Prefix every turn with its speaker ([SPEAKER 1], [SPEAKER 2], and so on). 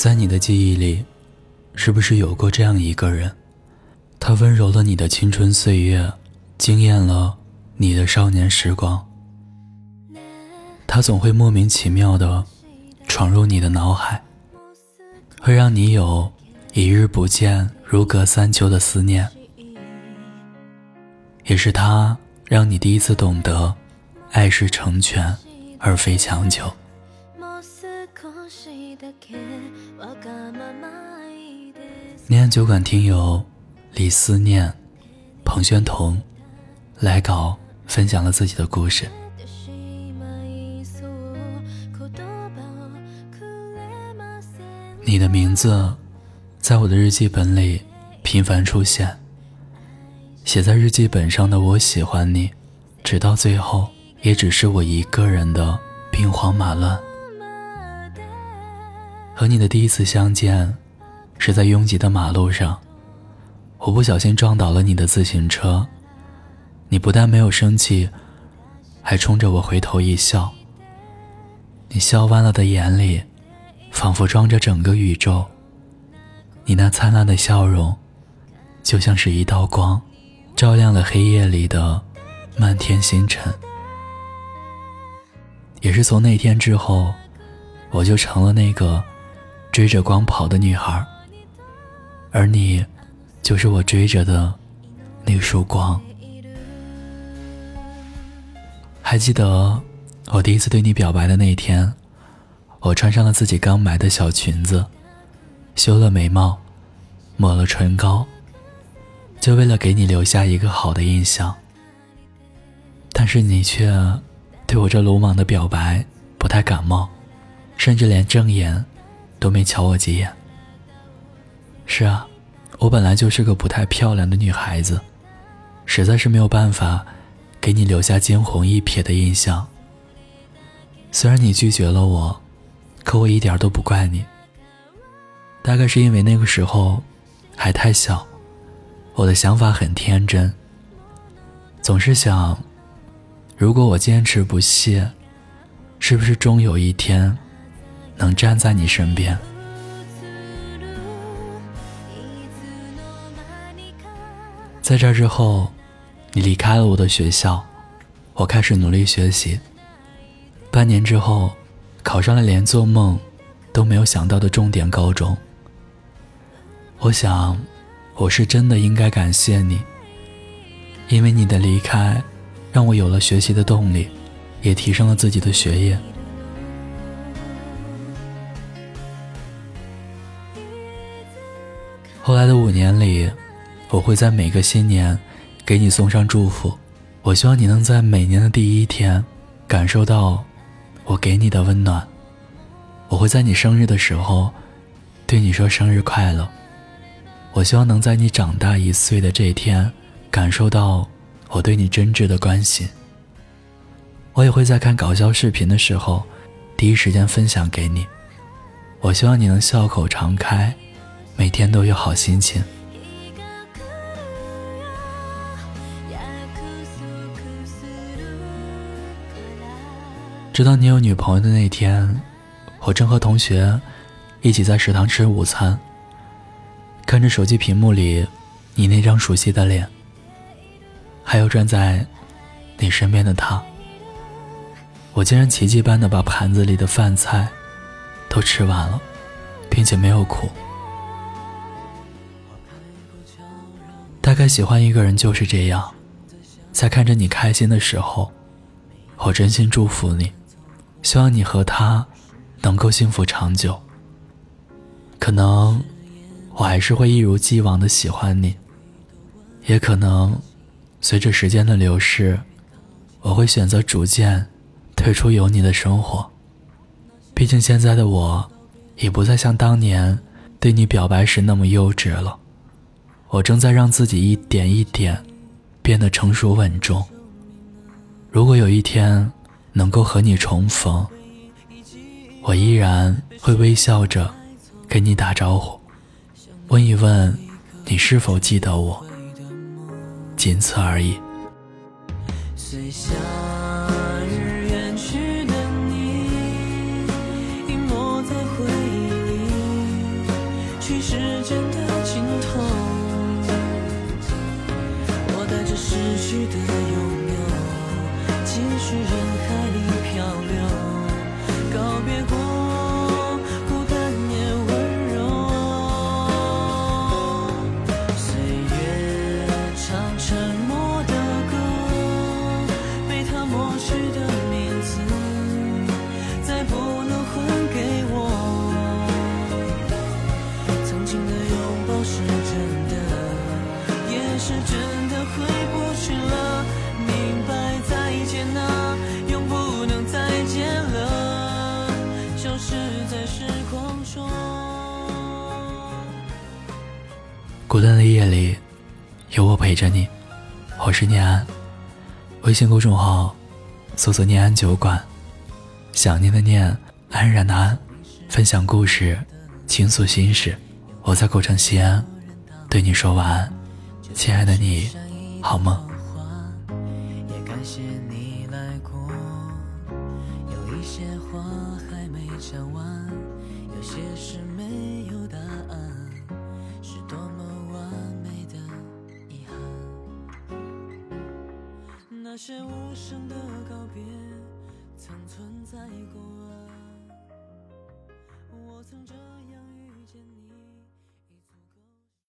[SPEAKER 1] 在你的记忆里，是不是有过这样一个人？他温柔了你的青春岁月，惊艳了你的少年时光。他总会莫名其妙的闯入你的脑海，会让你有一日不见如隔三秋的思念。也是他让你第一次懂得，爱是成全而非强求。念安酒馆听友。李思念、彭宣彤来稿分享了自己的故事。你的名字在我的日记本里频繁出现，写在日记本上的“我喜欢你”，直到最后也只是我一个人的兵荒马乱。和你的第一次相见是在拥挤的马路上。我不小心撞倒了你的自行车，你不但没有生气，还冲着我回头一笑。你笑弯了的眼里，仿佛装着整个宇宙。你那灿烂的笑容，就像是一道光，照亮了黑夜里的漫天星辰。也是从那天之后，我就成了那个追着光跑的女孩，而你。就是我追着的那束光。还记得我第一次对你表白的那天，我穿上了自己刚买的小裙子，修了眉毛，抹了唇膏，就为了给你留下一个好的印象。但是你却对我这鲁莽的表白不太感冒，甚至连正眼都没瞧我几眼。是啊。我本来就是个不太漂亮的女孩子，实在是没有办法给你留下惊鸿一瞥的印象。虽然你拒绝了我，可我一点都不怪你。大概是因为那个时候还太小，我的想法很天真，总是想，如果我坚持不懈，是不是终有一天能站在你身边？在这之后，你离开了我的学校，我开始努力学习。半年之后，考上了连做梦都没有想到的重点高中。我想，我是真的应该感谢你，因为你的离开，让我有了学习的动力，也提升了自己的学业。后来的五年里。我会在每个新年给你送上祝福，我希望你能在每年的第一天感受到我给你的温暖。我会在你生日的时候对你说生日快乐。我希望能在你长大一岁的这一天感受到我对你真挚的关心。我也会在看搞笑视频的时候第一时间分享给你。我希望你能笑口常开，每天都有好心情。直到你有女朋友的那天，我正和同学一起在食堂吃午餐，看着手机屏幕里你那张熟悉的脸，还有站在你身边的他，我竟然奇迹般的把盘子里的饭菜都吃完了，并且没有哭。大概喜欢一个人就是这样，在看着你开心的时候，我真心祝福你。希望你和他能够幸福长久。可能我还是会一如既往的喜欢你，也可能随着时间的流逝，我会选择逐渐退出有你的生活。毕竟现在的我，已不再像当年对你表白时那么幼稚了。我正在让自己一点一点变得成熟稳重。如果有一天，能够和你重逢，我依然会微笑着跟你打招呼，问一问你是否记得我。仅此而已。
[SPEAKER 2] 随夏日远去的你，隐没在回忆里。去时间的尽头。我带着失去的拥有，继续远航。时中。
[SPEAKER 1] 孤单的夜里，有我陪着你。我是念安，微信公众号搜索“念安酒馆”，想念的念，安然的安，分享故事，倾诉心事。我在古城西安，对你说晚安，亲爱的你，好梦。
[SPEAKER 2] 也感谢你来过。一些话还没讲完有些事没有答案是多么完美的遗憾。那些无声的告别曾存在过我曾这